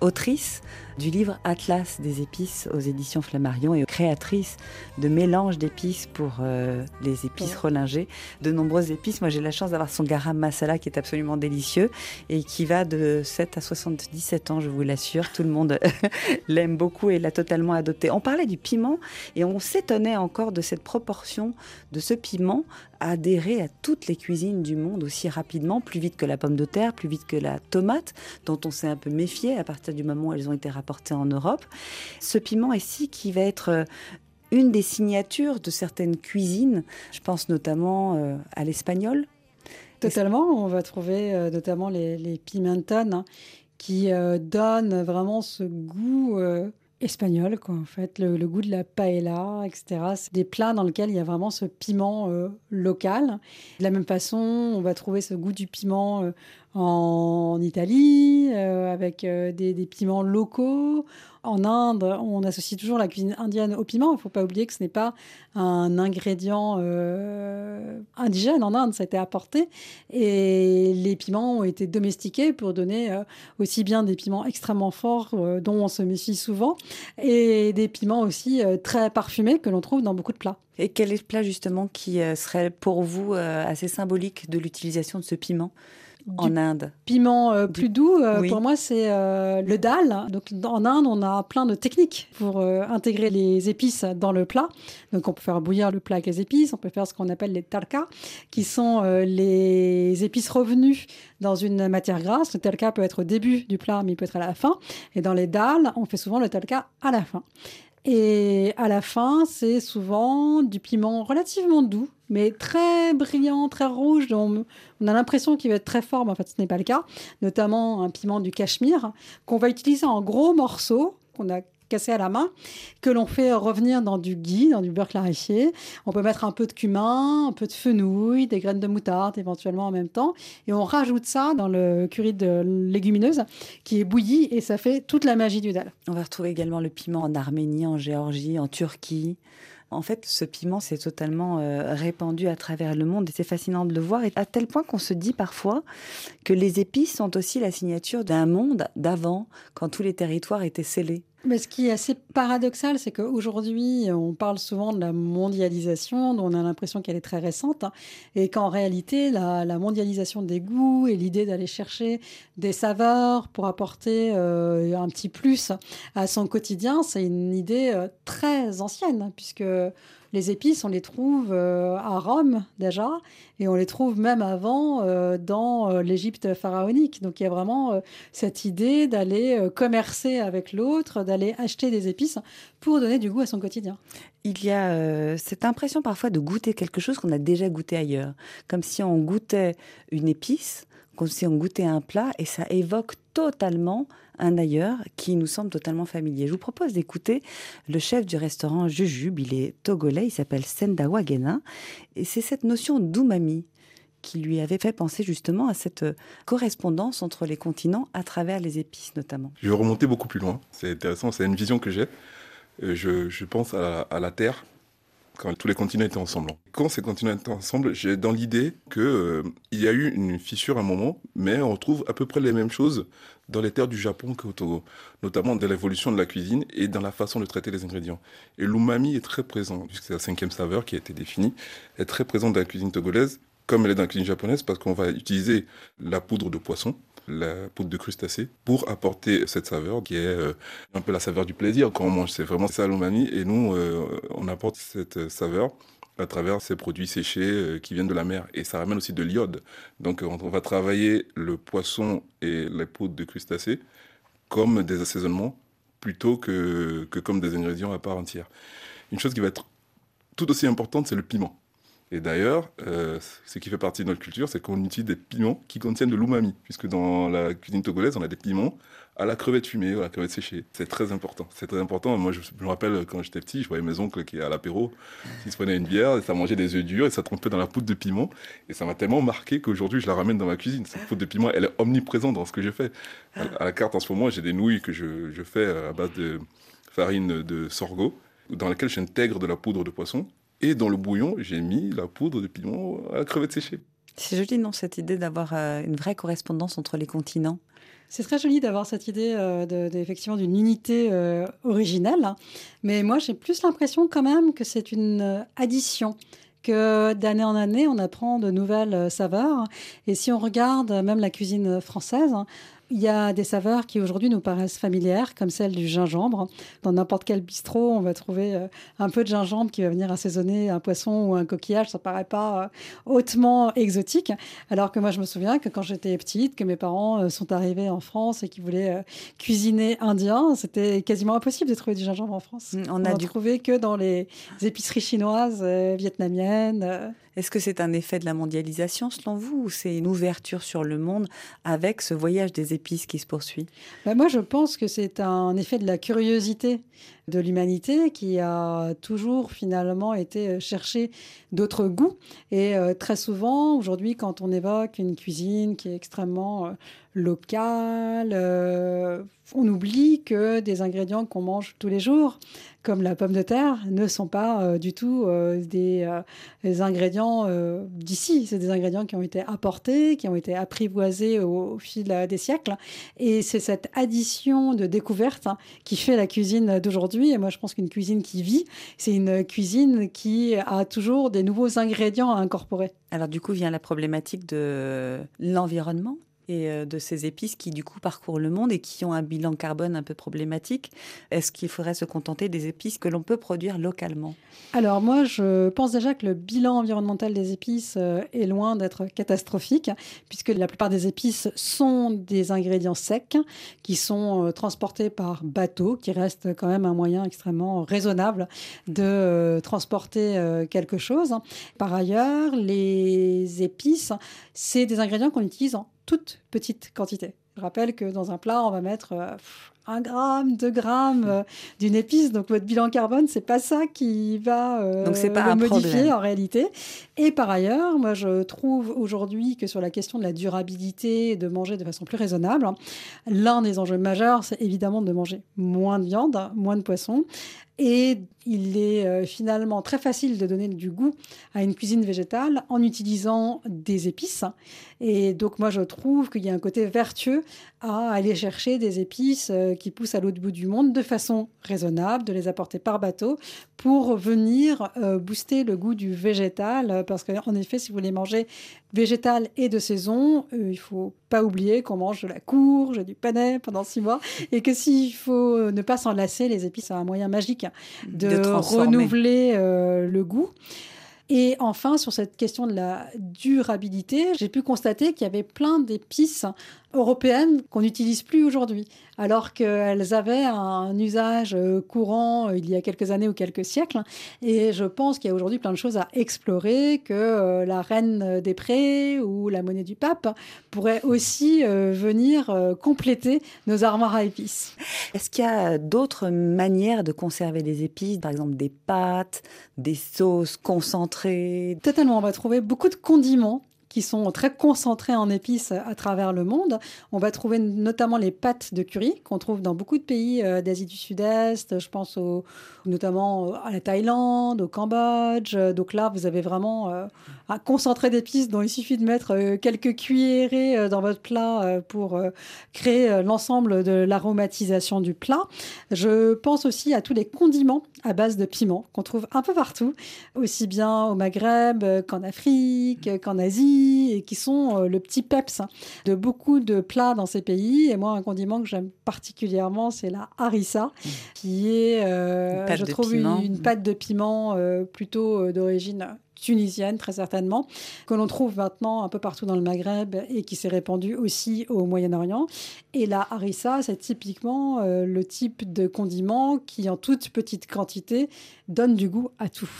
autrice du livre Atlas des épices aux éditions Flammarion et créatrice de mélanges d'épices pour euh, les épices relingées, de nombreuses épices. Moi, j'ai la chance d'avoir son garam masala qui est absolument délicieux et qui va de 7 à 77 ans, je vous l'assure. Tout le monde l'aime beaucoup et l'a totalement adopté. On parlait du piment et on s'étonnait encore de cette proportion de ce piment adhérer à toutes les cuisines du monde aussi rapidement, plus vite que la pomme de terre, plus vite que la tomate, dont on s'est un peu méfié à partir du moment où elles ont été rapportées en Europe. Ce piment ici qui va être euh, une des signatures de certaines cuisines, je pense notamment euh, à l'espagnol. Totalement, on va trouver euh, notamment les, les hein, qui donnent vraiment ce goût espagnol, quoi, en fait, le, goût de la paella, etc. C'est des plats dans lesquels il y a vraiment ce piment euh, local. De la même façon, on va trouver ce goût du piment euh, en Italie, euh, avec des, des, piments locaux. En Inde, on associe toujours la cuisine indienne au piment. Il ne faut pas oublier que ce n'est pas un ingrédient euh, indigène en Inde, ça a été apporté. Et les piments ont été domestiqués pour donner euh, aussi bien des piments extrêmement forts, euh, dont on se méfie souvent, et des piments aussi très parfumés que l'on trouve dans beaucoup de plats. Et quel est le plat justement qui serait pour vous assez symbolique de l'utilisation de ce piment? En Inde Piment euh, plus doux, euh, pour moi, c'est euh, le dal. Donc, en Inde, on a plein de techniques pour intégrer les épices dans le plat. Donc, on peut faire bouillir le plat avec les épices. On peut faire ce qu'on appelle les tarkas, qui sont les épices revenues dans une matière grasse. Le talka peut être au début du plat, mais il peut être à la fin. Et dans les dalles, on fait souvent le talka à la fin. Et à la fin, c'est souvent du piment relativement doux, mais très brillant, très rouge. On, on a l'impression qu'il va être très fort, mais en fait, ce n'est pas le cas. Notamment un piment du Cachemire qu'on va utiliser en gros morceaux qu'on a cassé à la main, que l'on fait revenir dans du ghee, dans du beurre clarifié. On peut mettre un peu de cumin, un peu de fenouil, des graines de moutarde éventuellement en même temps. Et on rajoute ça dans le curry de légumineuse qui est bouilli et ça fait toute la magie du dal. On va retrouver également le piment en Arménie, en Géorgie, en Turquie. En fait, ce piment s'est totalement euh, répandu à travers le monde et c'est fascinant de le voir, et à tel point qu'on se dit parfois que les épices sont aussi la signature d'un monde d'avant, quand tous les territoires étaient scellés. Mais ce qui est assez paradoxal, c'est qu'aujourd'hui, on parle souvent de la mondialisation, dont on a l'impression qu'elle est très récente, hein, et qu'en réalité, la, mondialisation des goûts et l'idée d'aller chercher des saveurs pour apporter euh, un petit plus à son quotidien, c'est une idée euh, très ancienne, puisque les épices, on les trouve euh, à Rome déjà, et on les trouve même avant euh, dans euh, l'Égypte pharaonique. Donc il y a vraiment cette idée d'aller commercer avec l'autre, d'aller acheter des épices pour donner du goût à son quotidien. Il y a cette impression parfois de goûter quelque chose qu'on a déjà goûté ailleurs, comme si on goûtait une épice, comme si on goûtait un plat, et ça évoque totalement un ailleurs qui nous semble totalement familier. Je vous propose d'écouter le chef du restaurant Jujube, il est togolais, il s'appelle Senda Wagena, et c'est cette notion d'umami qui lui avait fait penser justement à cette correspondance entre les continents à travers les épices notamment. Je vais remonter beaucoup plus loin, c'est intéressant, c'est une vision que j'ai. Euh, je, pense à la Terre quand tous les continents étaient ensemble. Quand ces continents étaient ensemble, j'ai dans l'idée qu'il euh, y a eu une fissure à un moment, mais on retrouve à peu près les mêmes choses dans les terres du Japon qu'au Togo, notamment dans l'évolution de la cuisine et dans la façon de traiter les ingrédients. Et l'umami est très présent, puisque c'est la cinquième saveur qui a été définie, est très présente dans la cuisine togolaise, comme elle est dans la cuisine japonaise, parce qu'on va utiliser la poudre de poisson, la poudre de crustacé pour apporter cette saveur qui est euh, un peu la saveur du plaisir quand on mange. C'est vraiment ça et nous, euh, on apporte cette saveur à travers ces produits séchés euh, qui viennent de la mer. Et ça ramène aussi de l'iode. Donc on va travailler le poisson et la poudre de crustacés comme des assaisonnements plutôt que, que comme des ingrédients à part entière. Une chose qui va être tout aussi importante, c'est le piment. Et d'ailleurs, euh, ce qui fait partie de notre culture, c'est qu'on utilise des piments qui contiennent de l'umami, puisque dans la cuisine togolaise, on a des piments à la crevette fumée à la crevette séchée. C'est très important. C'est très important. Moi, je, me rappelle quand j'étais petit, je voyais mes oncles qui, à l'apéro, ils se prenaient une bière, et ça mangeait des œufs durs et ça trempait dans la poudre de piment. Et ça m'a tellement marqué qu'aujourd'hui, je la ramène dans ma cuisine. Cette poudre de piment, elle est omniprésente dans ce que je fais. À, la carte, en ce moment, j'ai des nouilles que je, je fais à base de farine de sorgho dans laquelle j'intègre de la poudre de poisson. Et dans le bouillon, j'ai mis la poudre de piment à la crevette séchée. C'est joli, non, cette idée d'avoir euh, une vraie correspondance entre les continents c'est très joli d'avoir cette idée euh, effectivement d'une unité euh, originelle, mais moi j'ai plus l'impression quand même que c'est une addition que d'année en année, on apprend de nouvelles saveurs. Et si on regarde même la cuisine française, il y a des saveurs qui aujourd'hui nous paraissent familières, comme celle du gingembre. Dans n'importe quel bistrot, on va trouver euh, un peu de gingembre qui va venir assaisonner un poisson ou un coquillage. Ça ne paraît pas euh, hautement exotique. Alors que moi, je me souviens que quand j'étais petite, que mes parents euh, sont arrivés en France et qu'ils voulaient cuisiner indien, c'était quasiment impossible de trouver du gingembre en France. Mm, on, a dû trouvé que dans les épiceries chinoises, vietnamiennes. Est-ce que c'est un effet de la mondialisation selon vous ou c'est une ouverture sur le monde avec ce voyage des épices qui se poursuit? Ben Moi, je pense que c'est un effet de la curiosité de l'humanité qui a toujours finalement été chercher d'autres goûts. Et euh, très souvent, aujourd'hui, quand on évoque une cuisine qui est extrêmement euh, locale, euh, on oublie que des ingrédients qu'on mange tous les jours, comme la pomme de terre, ne sont pas euh, du tout euh, des, ingrédients d'ici. C'est des ingrédients qui ont été apportés, qui ont été apprivoisés au, fil des siècles. Et c'est cette addition de découvertes hein, qui fait la cuisine d'aujourd'hui. Et moi, je pense qu'une cuisine qui vit, c'est une cuisine qui a toujours des nouveaux ingrédients à incorporer. Alors du coup vient la problématique de l'environnement et euh, de ces épices qui du coup parcourent le monde et qui ont un bilan carbone un peu problématique. Est-ce qu'il faudrait se contenter des épices que l'on peut produire localement? Alors moi, je pense déjà que le bilan environnemental des épices euh, est loin d'être catastrophique, puisque la plupart des épices sont des ingrédients secs qui sont euh, transportés par bateau, qui reste quand même un moyen extrêmement raisonnable de transporter quelque chose. Par ailleurs, les épices, c'est des ingrédients qu'on utilise toute petite quantité. Je rappelle que dans un plat, on va mettre euh, un gramme, deux grammes euh, d'une épice. Donc votre bilan carbone, c'est pas ça qui va euh, Donc pas le modifier en réalité. Et par ailleurs, moi je trouve aujourd'hui que sur la question de la durabilité, de manger de façon plus raisonnable, l'un des enjeux majeurs, c'est évidemment de manger moins de viande, moins de poisson. Et il est euh, finalement très facile de donner du goût à une cuisine végétale en utilisant des épices. Et donc moi je trouve qu'il y a un côté vertueux à aller chercher des épices euh, qui poussent à l'autre bout du monde de façon raisonnable, de les apporter par bateau pour venir euh, booster le goût du végétal. Parce qu'en effet, si vous voulez manger végétal et de saison, il faut pas oublier qu'on mange de la courge, du panais pendant six mois et que s'il faut ne pas s'en lasser, les épices sont un moyen magique de renouveler euh, le goût. Et enfin, sur cette question de la durabilité, j'ai pu constater qu'il y avait plein d'épices européennes qu'on n'utilise plus aujourd'hui, alors qu'elles avaient un usage euh, courant euh, il y a quelques années ou quelques siècles. Et je pense qu'il y a aujourd'hui plein de choses à explorer, que euh, la reine des prés ou la monnaie du pape pourraient aussi venir compléter nos armoires à épices. Est-ce qu'il y a d'autres manières de conserver des épices, par exemple des pâtes, des sauces concentrées? Totalement, on va trouver beaucoup de condiments sont très concentrés en épices à travers le monde. On va trouver notamment les pâtes de curry qu'on trouve dans beaucoup de pays euh, d'Asie du Sud-Est. Je pense au, notamment à la Thaïlande, au Cambodge. Donc là, vous avez vraiment euh, un concentré d'épices dont il suffit de mettre euh, quelques cuillerées dans votre plat pour créer l'ensemble de l'aromatisation du plat. Je pense aussi à tous les condiments à base de piment qu'on trouve un peu partout, aussi bien au Maghreb qu'en Afrique, qu'en Asie et qui sont euh, le petit peps de beaucoup de plats dans ces pays. Et moi, un condiment que j'aime particulièrement, c'est la harissa, mmh. qui est, euh, je trouve, une, pâte de piment euh, plutôt d'origine tunisienne très certainement, que l'on trouve maintenant un peu partout dans le Maghreb et qui s'est répandue aussi au Moyen-Orient. Et la harissa, c'est typiquement le type de condiment qui, en toute petite quantité, donne du goût à tout.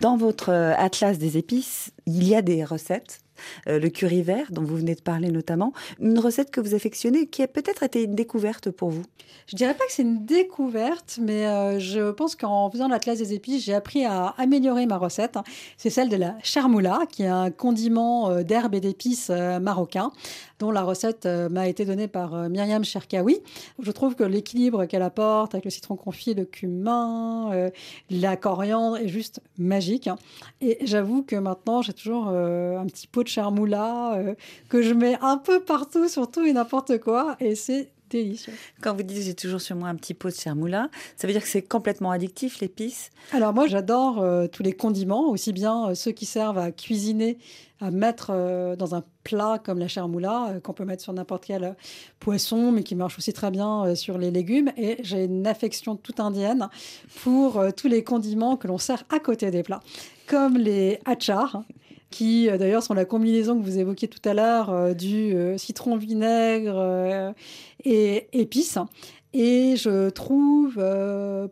Dans votre atlas des épices, il y a des recettes euh, le curry vert dont vous venez de parler notamment. Une recette que vous affectionnez qui a peut-être été une découverte pour vous Je dirais pas que c'est une découverte, mais euh, je pense qu'en faisant l'atlas des épices, j'ai appris à améliorer ma recette. C'est celle de la charmoula, qui est un condiment euh, d'herbes et d'épices marocain. Dont la recette euh, m'a été donnée par euh, Myriam Cherkaoui. Je trouve que l'équilibre qu'elle apporte avec le citron confit, le cumin, euh, la coriandre est juste magique. Et j'avoue que maintenant, j'ai toujours un petit pot de charmoula que je mets un peu partout, surtout et n'importe quoi. Et c'est délicieux. Quand vous dites j'ai toujours sur moi un petit pot de sermoula, ça veut dire que c'est complètement addictif l'épice? Alors moi j'adore euh, tous les condiments, aussi bien euh, ceux qui servent à cuisiner, à mettre euh, dans un plat comme la chermoula, qu'on peut mettre sur n'importe quel poisson, mais qui marche aussi très bien sur les légumes. Et j'ai une affection toute indienne pour tous les condiments que l'on sert à côté des plats, comme les achars qui euh, d'ailleurs sont la combinaison que vous évoquiez tout à l'heure euh, du euh, citron vinaigre et épices. Et je trouve,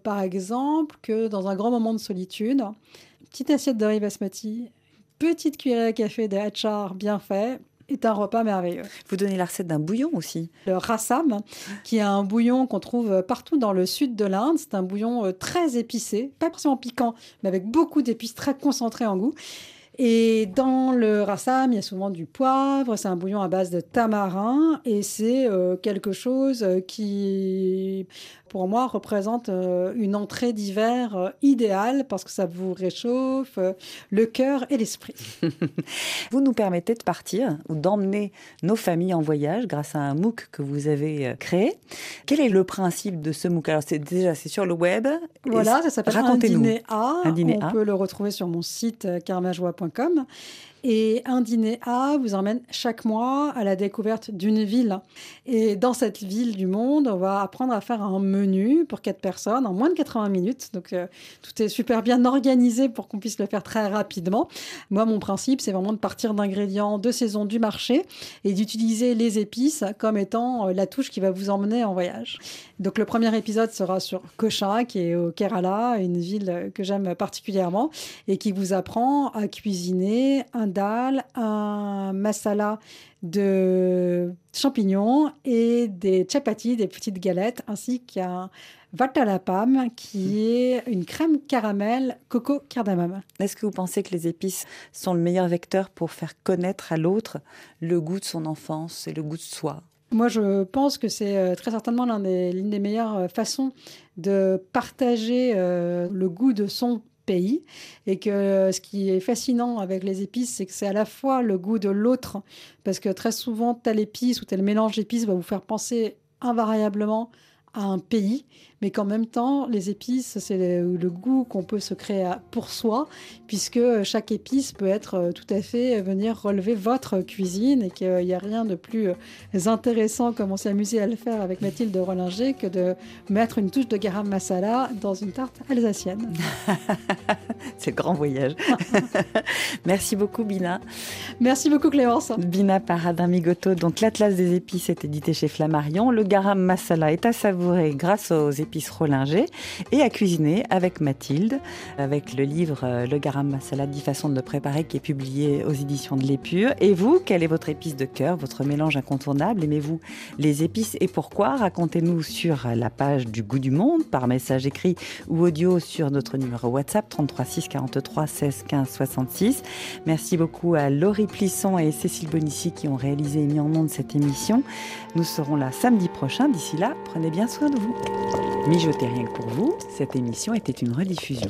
par exemple, que dans un grand moment de solitude, une petite assiette de riz basmati, petite cuillerée à café de hachar bien fait, est un repas merveilleux. Vous donnez la recette d'un bouillon aussi. Le rasam, qui est un bouillon qu'on trouve partout dans le sud de l'Inde. C'est un bouillon très épicé, pas forcément piquant, mais avec beaucoup d'épices très concentrées en goût. Et dans le rassam, il y a souvent du poivre, c'est un bouillon à base de tamarin et c'est euh, quelque chose euh, qui pour moi, représente euh, une entrée d'hiver euh, idéale parce que ça vous réchauffe euh, le cœur et l'esprit. vous nous permettez de partir ou d'emmener nos familles en voyage grâce à un MOOC que vous avez créé. Quel est le principe de ce MOOC? Alors, c'est déjà c'est sur le web. Voilà, ça s'appelle un dîner A. Un dîner On peut le retrouver sur mon site karmajoie.com. Et un dîner A vous emmène chaque mois à la découverte d'une ville. Et dans cette ville du monde, on va apprendre à faire un menu pour quatre personnes en moins de 80 minutes. Donc euh, tout est super bien organisé pour qu'on puisse le faire très rapidement. Moi, mon principe, c'est vraiment de partir d'ingrédients de saison du marché et d'utiliser les épices comme étant euh, la touche qui va vous emmener en voyage. Donc le premier épisode sera sur Cochin, qui est au Kerala, une ville que j'aime particulièrement, et qui vous apprend à cuisiner un dal, un masala de champignons et des chapatis, des petites galettes, ainsi qu'un vatalapam qui est une crème caramel coco cardamome. Est-ce que vous pensez que les épices sont le meilleur vecteur pour faire connaître à l'autre le goût de son enfance et le goût de soi? Moi, je pense que c'est euh, très certainement l'une des, meilleures euh, façons de partager euh, le goût de son pays. Et que ce qui est fascinant avec les épices, c'est que c'est à la fois le goût de l'autre, parce que très souvent, telle épice ou tel mélange d'épices va vous faire penser invariablement à un pays, mais qu'en même temps, les épices, c'est le, goût qu'on peut se créer pour soi, puisque chaque épice peut être euh, tout à fait euh, venir relever votre cuisine et qu'il n'y a rien de plus euh, intéressant, comme on s'est amusé à le faire avec Mathilde Rollinger, que de mettre une touche de garam masala dans une tarte alsacienne. c'est le grand voyage. Merci beaucoup, Bina. Merci beaucoup, Clémence. Bina Paradamigoto, donc l'Atlas des épices est édité chez Flammarion. Le garam masala est à savourer grâce aux épices épices Rollinger et à cuisiner avec Mathilde, avec le livre euh, Le garam masala, 10 façons de le préparer qui est publié aux éditions de l'Épure. Et vous, quelle est votre épice de cœur, votre mélange incontournable? Aimez-vous les épices et pourquoi? Racontez-nous sur la page du Goût du Monde par message écrit ou audio sur notre numéro WhatsApp 33 6 43 16 15 66. Merci beaucoup à Laurie Plisson et Cécile Bonissi qui ont réalisé et mis en monde cette émission. Nous serons là samedi prochain. D'ici là, prenez bien soin de vous. Mijotez rien que pour vous, cette émission était une rediffusion.